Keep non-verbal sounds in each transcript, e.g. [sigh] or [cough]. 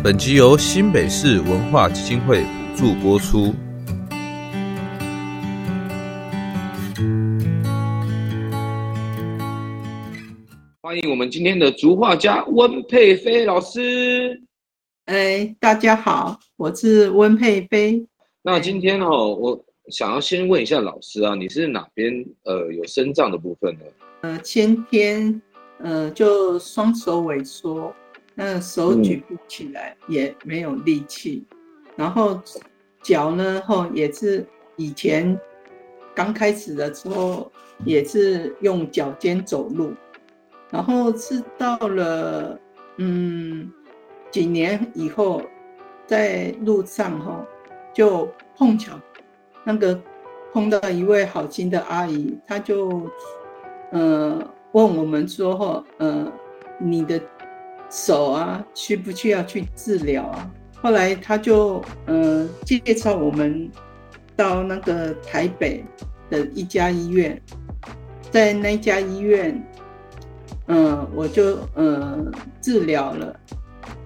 本集由新北市文化基金会补助播出。欢迎我们今天的竹画家温佩菲老师。哎，大家好，我是温佩菲。那今天哦，我想要先问一下老师啊，你是哪边呃有生长的部分呢？呃，先天呃就双手萎缩。那手举不起来，也没有力气，然后脚呢，吼也是以前刚开始的时候也是用脚尖走路，然后是到了嗯几年以后，在路上吼就碰巧那个碰到一位好心的阿姨，她就、呃、问我们说吼、呃、你的。手啊，需不需要去治疗啊？后来他就呃介绍我们到那个台北的一家医院，在那家医院，嗯、我就呃治疗了，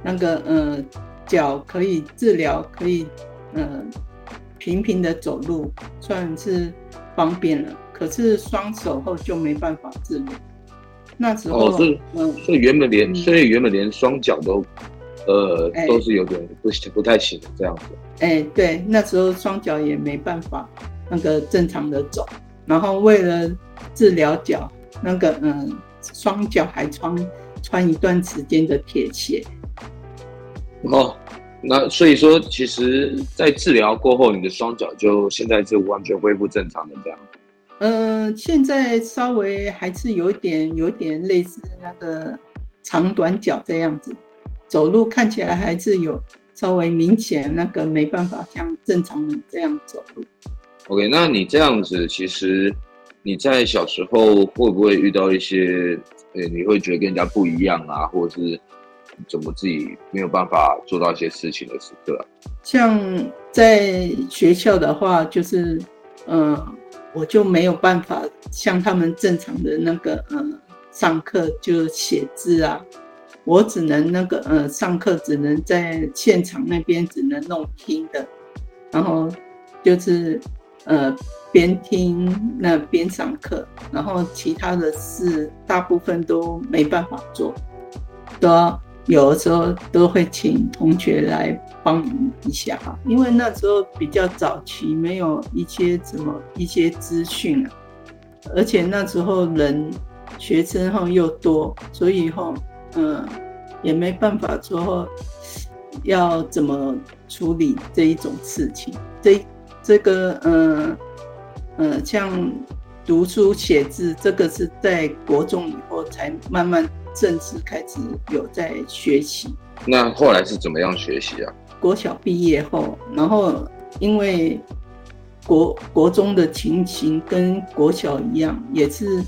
那个呃脚可以治疗，可以呃平平的走路，算是方便了。可是双手后就没办法治疗。那时候，哦、所以，嗯，所以原本连，嗯、所以原本连双脚都，呃，欸、都是有点不不太行的这样子。哎、欸，对，那时候双脚也没办法那个正常的走，然后为了治疗脚，那个嗯，双脚还穿穿一段时间的铁鞋。哦，那所以说，其实，在治疗过后，你的双脚就现在是完全恢复正常的这样。嗯、呃，现在稍微还是有点，有点类似那个长短脚这样子，走路看起来还是有稍微明显那个没办法像正常人这样走路。OK，那你这样子，其实你在小时候会不会遇到一些，呃，你会觉得跟人家不一样啊，或者是怎么自己没有办法做到一些事情的时刻啊？像在学校的话，就是嗯。呃我就没有办法像他们正常的那个，呃，上课就写字啊，我只能那个，呃，上课只能在现场那边只能弄听的，然后就是，呃，边听那边上课，然后其他的事大部分都没办法做，都要。有的时候都会请同学来帮一下哈，因为那时候比较早期，没有一些什么一些资讯啊，而且那时候人学生后又多，所以后嗯也没办法说要怎么处理这一种事情。这这个嗯嗯像读书写字，这个是在国中以后才慢慢。正式开始有在学习，那后来是怎么样学习啊？国小毕业后，然后因为国国中的情形跟国小一样，也是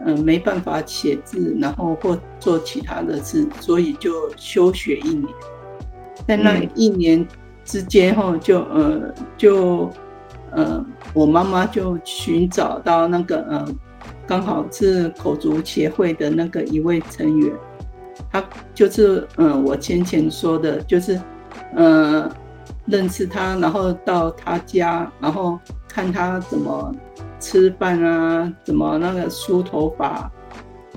嗯、呃、没办法写字，然后或做其他的事，所以就休学一年。在那一年之间后，就呃就呃我妈妈就寻找到那个呃。刚好是口足协会的那个一位成员，他就是嗯，我先前说的，就是嗯，认识他，然后到他家，然后看他怎么吃饭啊，怎么那个梳头发，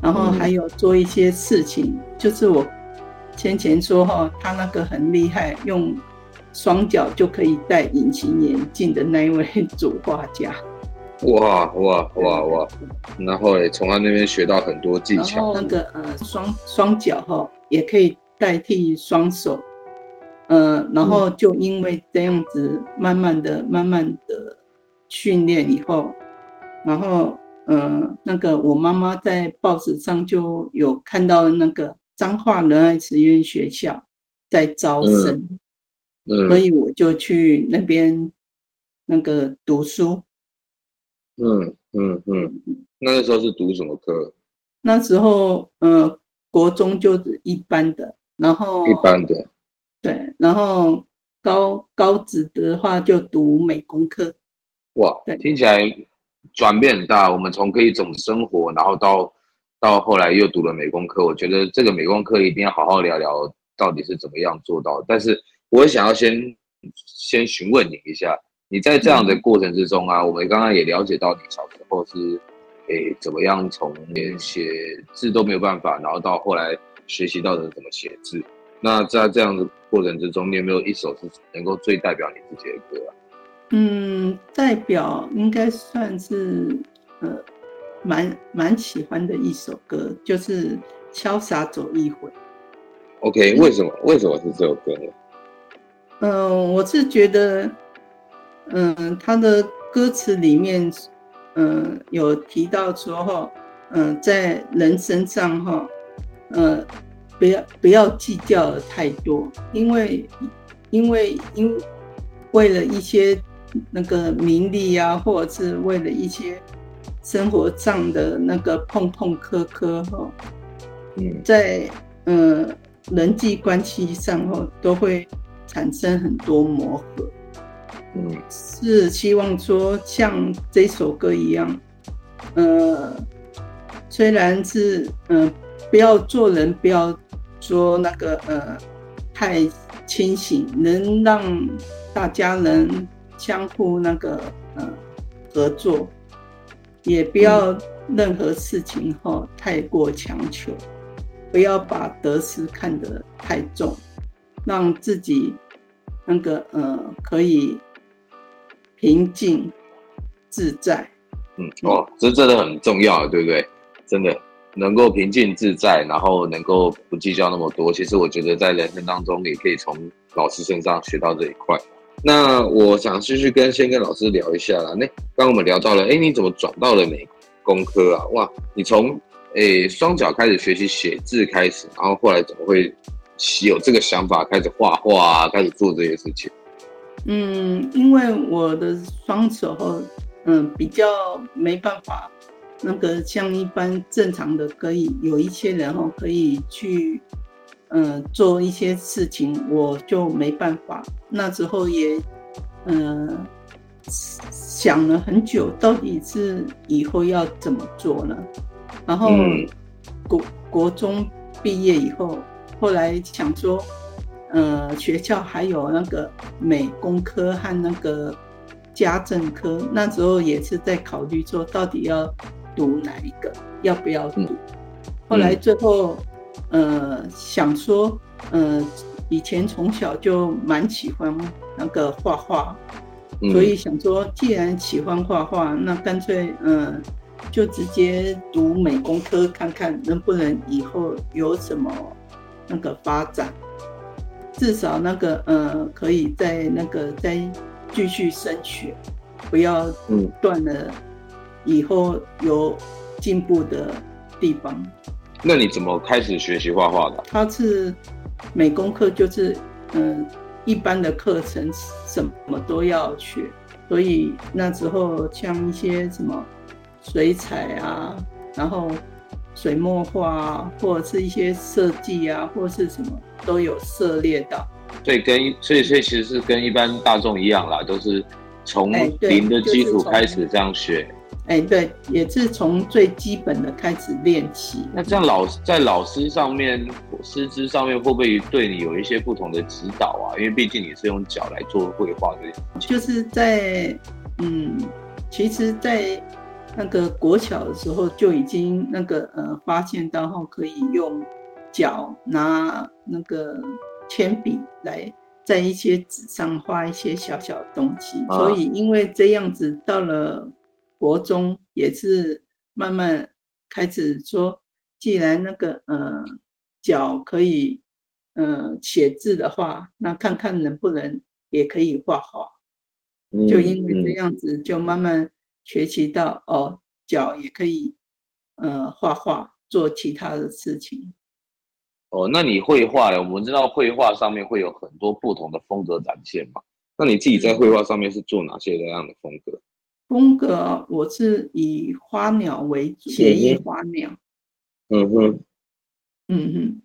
然后还有做一些事情，嗯、就是我先前说哈，他那个很厉害，用双脚就可以戴隐形眼镜的那一位 [laughs] 主画家。哇哇哇哇！然后也从他那边学到很多技巧。那个呃，双双脚哈也可以代替双手，呃，然后就因为这样子，慢慢的、慢慢的训练以后，然后呃，那个我妈妈在报纸上就有看到那个彰化仁爱实验学校在招生，嗯，嗯，所以我就去那边那个读书。嗯嗯嗯，那个时候是读什么科？那时候呃，国中就是一般的，然后一般的。对，然后高高职的话就读美工科。哇，听起来转变很大。我们从可以怎么生活，然后到到后来又读了美工科。我觉得这个美工科一定要好好聊聊，到底是怎么样做到。但是我想要先先询问你一下，你在这样的过程之中啊，嗯、我们刚刚也了解到你小时候是诶怎么样从连写字都没有办法，然后到后来学习到的怎么写字。那在这样的过程之中，你有没有一首是能够最代表你自己的歌啊？嗯，代表应该算是呃，蛮蛮喜欢的一首歌，就是《潇洒走一回》。OK，为什么？为什么是这首歌呢？嗯、呃，我是觉得，嗯、呃，他的歌词里面，嗯、呃，有提到说哈，嗯、呃，在人身上哈，呃。不要不要计较的太多，因为因为因为了一些那个名利啊，或者是为了一些生活上的那个碰碰磕磕哈，嗯，在呃人际关系上哈都会产生很多磨合，嗯，是希望说像这首歌一样，呃，虽然是嗯、呃、不要做人不要。说那个呃，太清醒，能让大家能相互那个呃合作，也不要任何事情后太过强求，不要把得失看得太重，让自己那个呃可以平静自在。嗯，哦，这真的很重要，对不对？真的。能够平静自在，然后能够不计较那么多，其实我觉得在人生当中也可以从老师身上学到这一块。那我想继续跟先跟老师聊一下啦。那刚我们聊到了，哎，你怎么转到了美工科啊？哇，你从诶双脚开始学习写字开始，然后后来怎么会有这个想法开始画画啊，开始做这些事情？嗯，因为我的双手嗯。比较没办法。那个像一般正常的，可以有一些人哦，可以去，呃，做一些事情，我就没办法。那时候也，呃，想了很久，到底是以后要怎么做呢？然后国国中毕业以后，后来想说，呃，学校还有那个美工科和那个家政科，那时候也是在考虑说，到底要。读哪一个？要不要读？后来最后，呃，想说，呃，以前从小就蛮喜欢那个画画，所以想说，既然喜欢画画，那干脆，呃，就直接读美工科，看看能不能以后有什么那个发展，至少那个，呃，可以在那个再继续升学，不要断了。以后有进步的地方。那你怎么开始学习画画的？他是美工课，就是嗯，一般的课程什么都要学，所以那时候像一些什么水彩啊，然后水墨画啊，或者是一些设计啊，或者是什么都有涉猎到。所以跟所以所以其实是跟一般大众一样啦，都是从零的基础开始这样学。哎、欸，对，也是从最基本的开始练习。那这样老在老师上面、师资上面，会不会对你有一些不同的指导啊？因为毕竟你是用脚来做绘画的。就是在，嗯，其实，在那个国小的时候就已经那个呃，发现到后可以用脚拿那个铅笔来在一些纸上画一些小小的东西，啊、所以因为这样子到了。国中也是慢慢开始说，既然那个呃脚可以呃写字的话，那看看能不能也可以画画。就因为这样子，就慢慢学习到哦，脚也可以呃画画，做其他的事情。哦，那你绘画了？我们知道绘画上面会有很多不同的风格展现嘛。那你自己在绘画上面是做哪些这样的风格？风格我是以花鸟为主，写意花鸟。嗯哼，嗯哼，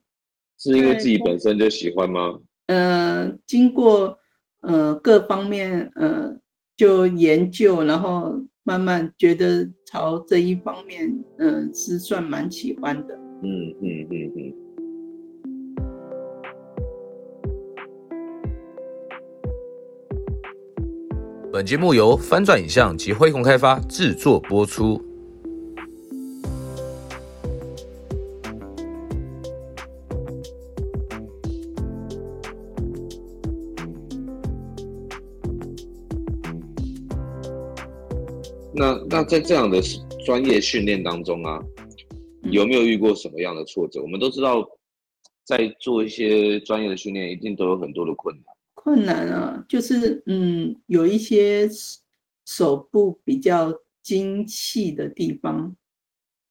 是因为自己本身就喜欢吗？呃，经过呃各方面呃就研究，然后慢慢觉得朝这一方面嗯、呃、是算蛮喜欢的。嗯嗯嗯嗯。本节目由翻转影像及辉鸿开发制作播出。那那在这样的专业训练当中啊，有没有遇过什么样的挫折？我们都知道，在做一些专业的训练，一定都有很多的困难。困难啊，就是嗯，有一些手部比较精细的地方，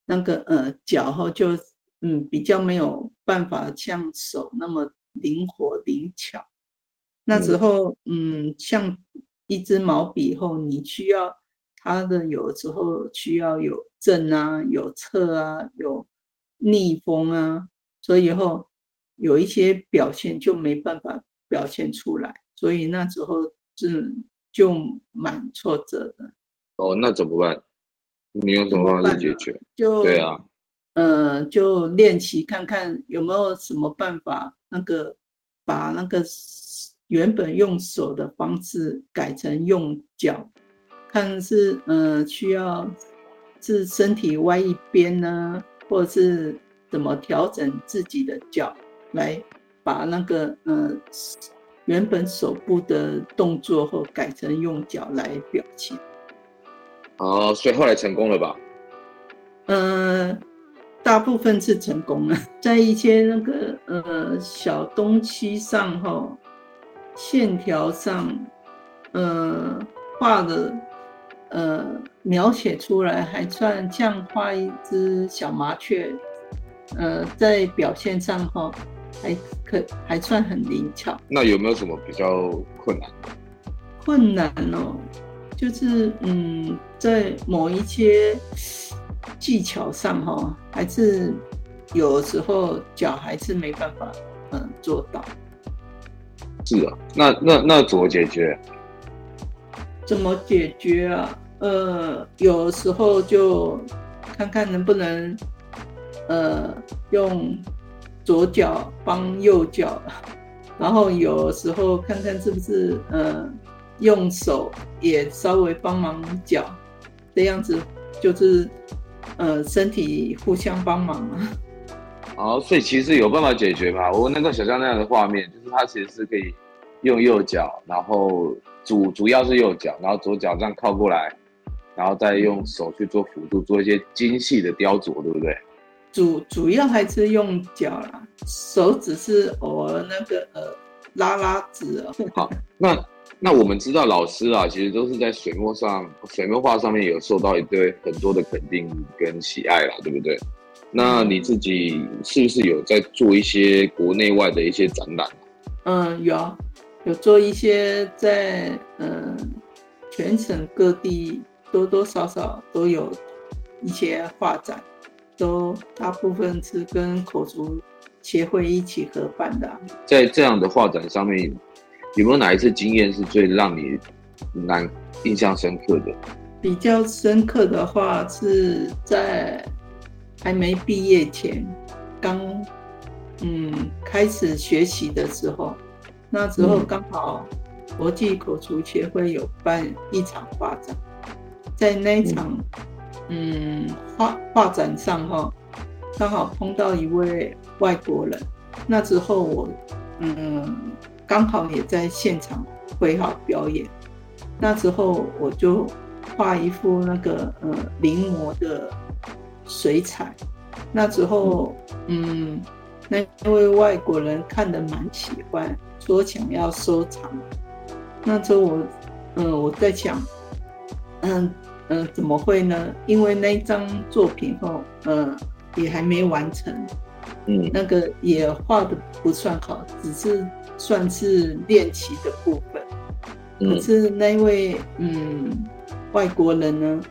那个呃脚后就嗯比较没有办法像手那么灵活灵巧。那时候嗯，像一支毛笔后，你需要它的有时候需要有正啊，有侧啊，有逆风啊，所以以后有一些表现就没办法。表现出来，所以那时候是就蛮挫折的。哦，那怎么办？你用什么方式解决？就对啊，呃，就练习看看有没有什么办法，那个把那个原本用手的方式改成用脚，看是呃需要是身体歪一边呢，或者是怎么调整自己的脚来。把那个呃原本手部的动作后改成用脚来表情。哦，所以后来成功了吧？呃，大部分是成功了，[laughs] 在一些那个呃小东西上哈，线条上，呃画的呃描写出来还算像画一只小麻雀，呃在表现上哈。还可还算很灵巧。那有没有什么比较困难？困难哦，就是嗯，在某一些技巧上哈，还是有时候脚还是没办法嗯做到。是啊，那那那怎么解决？怎么解决啊？呃，有时候就看看能不能呃用。左脚帮右脚，然后有时候看看是不是呃用手也稍微帮忙脚，这样子就是呃身体互相帮忙。好，所以其实有办法解决吧？我能够想象那样的画面，就是他其实是可以用右脚，然后主主要是右脚，然后左脚这样靠过来，然后再用手去做辅助，做一些精细的雕琢，对不对？主主要还是用脚啦，手指是偶尔那个呃拉拉纸哦。好，那那我们知道老师啊，其实都是在水墨上、水墨画上面有受到一堆很多的肯定跟喜爱啦，对不对？那你自己是不是有在做一些国内外的一些展览？嗯，有有做一些在嗯全省各地多多少少都有一些画展。都大部分是跟口足协会一起合办的。在这样的画展上面，有没有哪一次经验是最让你难印象深刻的？比较深刻的话是在还没毕业前，刚嗯开始学习的时候，那时候刚好国际口足协会有办一场画展，在那一场。嗯嗯，画画展上哈，刚好碰到一位外国人。那之后我，嗯，刚好也在现场挥毫表演。那之后我就画一幅那个呃临摹的水彩。那之后，嗯，那位外国人看得蛮喜欢，说想要收藏。那时候我，嗯、呃，我在想，嗯嗯、呃，怎么会呢？因为那张作品后，呃，也还没完成，嗯，那个也画的不算好，只是算是练习的部分。可是那位嗯外国人呢，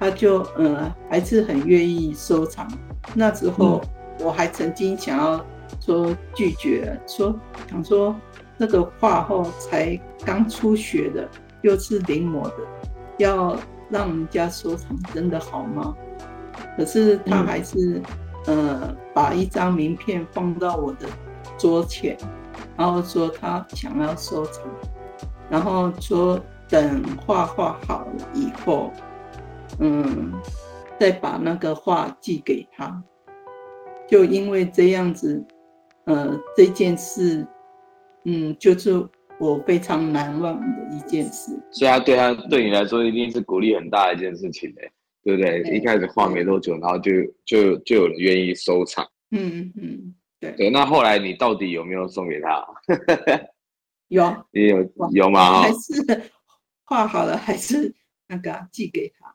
他就呃还是很愿意收藏。那时候我还曾经想要说拒绝，说想说那个画后才刚初学的，又是临摹的，要让人家收藏真的好吗？可是他还是呃把一张名片放到我的桌前，然后说他想要收藏。然后说等画画好了以后，嗯，再把那个画寄给他。就因为这样子，呃，这件事，嗯，就是我非常难忘的一件事。所以他对他对你来说一定是鼓励很大的一件事情嘞，对不对？对，一开始画没多久，然后就就就有人愿意收藏。嗯嗯，对。对，那后来你到底有没有送给他？[laughs] 有，[laughs] 也有有吗？还是画好了，还是那个寄给他？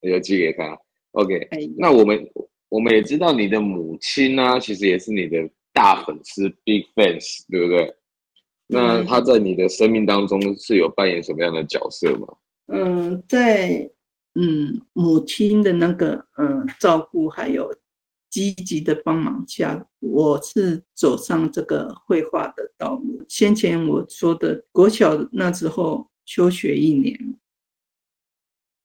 有寄给他。OK，哎，那我们我们也知道你的母亲呢、啊，其实也是你的大粉丝，big fans，对不对？那他在你的生命当中是有扮演什么样的角色吗？嗯，在嗯母亲的那个嗯照顾还有。积极的帮忙下，我是走上这个绘画的道路。先前我说的国小那时候休学一年，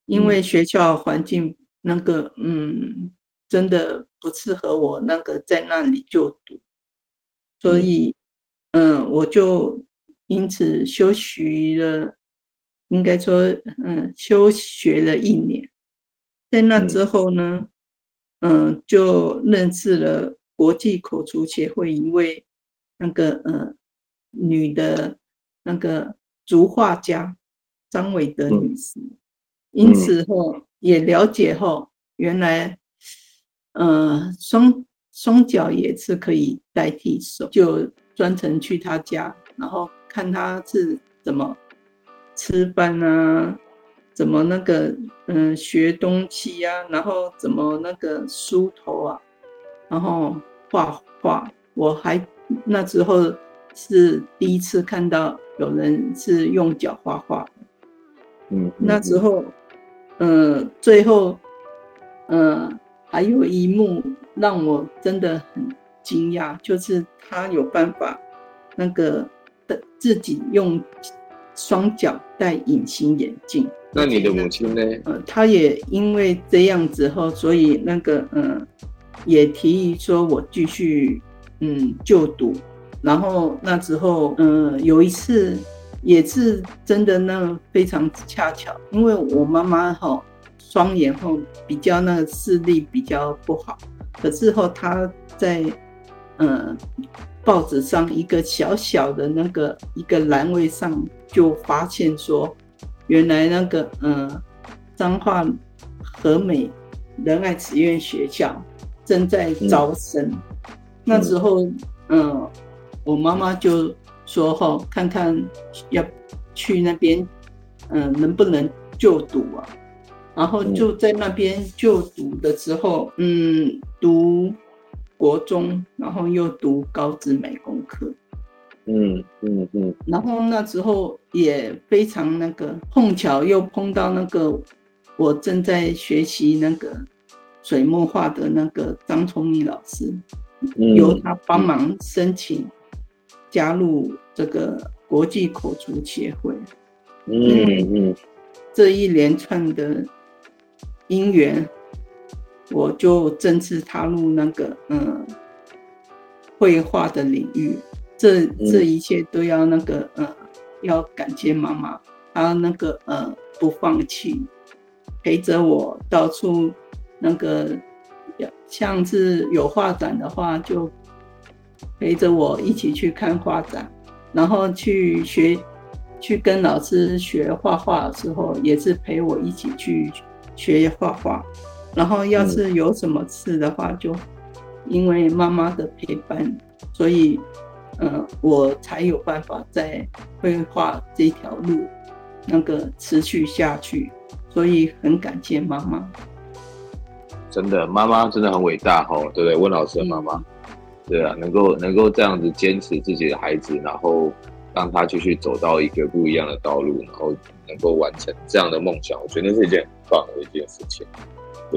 因为学校环境那个嗯真的不适合我那个在那里就读，所以嗯我就因此休学了，应该说嗯休学了一年。在那之后呢？嗯，就认识了国际口厨协会一位那个呃女的，那个竹画家张伟德女士，因此后也了解后，原来呃双双脚也是可以代替手，就专程去他家，然后看他是怎么吃饭啊。怎么那个嗯学东西呀、啊，然后怎么那个梳头啊，然后画画。我还那时候是第一次看到有人是用脚画画。嗯，那时候，嗯，最后，嗯，还有一幕让我真的很惊讶，就是他有办法那个的自己用双脚戴隐形眼镜。那你的母亲呢？呃，她也因为这样子后，所以那个嗯、呃，也提议说我继续嗯就读。然后那之后嗯、呃，有一次也是真的那非常恰巧，因为我妈妈哈双眼后比较那个视力比较不好，可是后她在嗯、呃、报纸上一个小小的那个一个栏位上就发现说。原来那个嗯，彰化和美仁爱慈院学校正在招生，嗯、那时候嗯，我妈妈就说哈，看看要去那边嗯，能不能就读啊？然后就在那边就读的时候，嗯，读国中，然后又读高职美工科。嗯嗯嗯，然后那时候也非常那个碰巧又碰到那个我正在学习那个水墨画的那个张崇明老师，由他帮忙申请加入这个国际口厨协会。嗯嗯，这一连串的因缘，我就正式踏入那个嗯绘画的领域。这这一切都要那个呃，要感谢妈妈，她那个呃不放弃，陪着我到处那个，像是有画展的话，就陪着我一起去看画展，然后去学，去跟老师学画画的时候，也是陪我一起去学画画，然后要是有什么事的话，就因为妈妈的陪伴，所以，呃，我才有办法在绘画这条路那个持续下去。所以很感谢妈妈。真的，妈妈真的很伟大哦，对不对？温老师的妈妈，嗯、对啊，能够能够这样子坚持自己的孩子，然后让他继续走到一个不一样的道路，然后能够完成这样的梦想，我觉得是一件很棒的一件事情。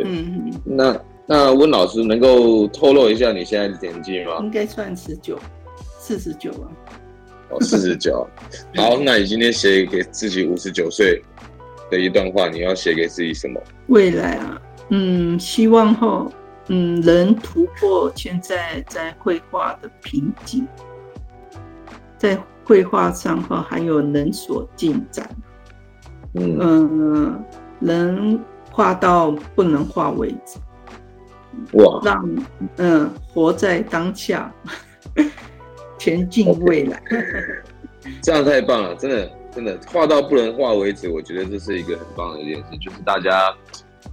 对，嗯、那。那温老师能够透露一下你现在的年纪吗？应该算十九，四十九啊。哦，四十九。[laughs] 好，那你今天写给自己五十九岁的一段话，你要写给自己什么？未来啊，嗯，希望后，嗯，能突破现在在绘画的瓶颈，在绘画上哈还有能所进展。嗯，嗯，能画到不能画为止。哇！让嗯，活在当下，[laughs] 前进未来。这样太棒了，真的真的画到不能画为止。我觉得这是一个很棒的一件事，就是大家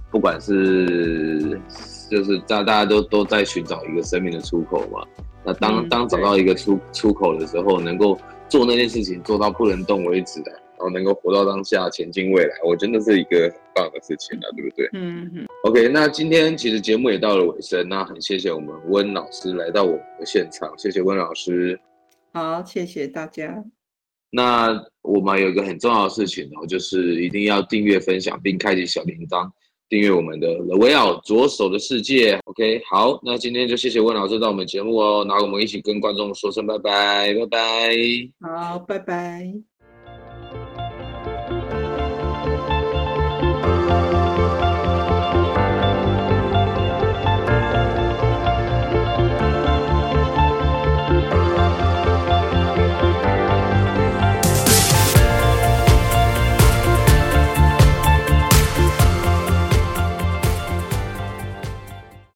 不管是就是大大家都都在寻找一个生命的出口嘛。那当、嗯、当找到一个出出口的时候，能够做那件事情做到不能动为止的。然后能够活到当下，前进未来，我真的是一个很棒的事情了，对不对？嗯嗯。OK，那今天其实节目也到了尾声，那很谢谢我们温老师来到我们的现场，谢谢温老师。好，谢谢大家。那我们有一个很重要的事情哦，就是一定要订阅、分享并开启小铃铛，订阅我们的 The Way Out 左手的世界。OK，好，那今天就谢谢温老师到我们节目哦，然后我们一起跟观众说声拜拜，拜拜。好，拜拜。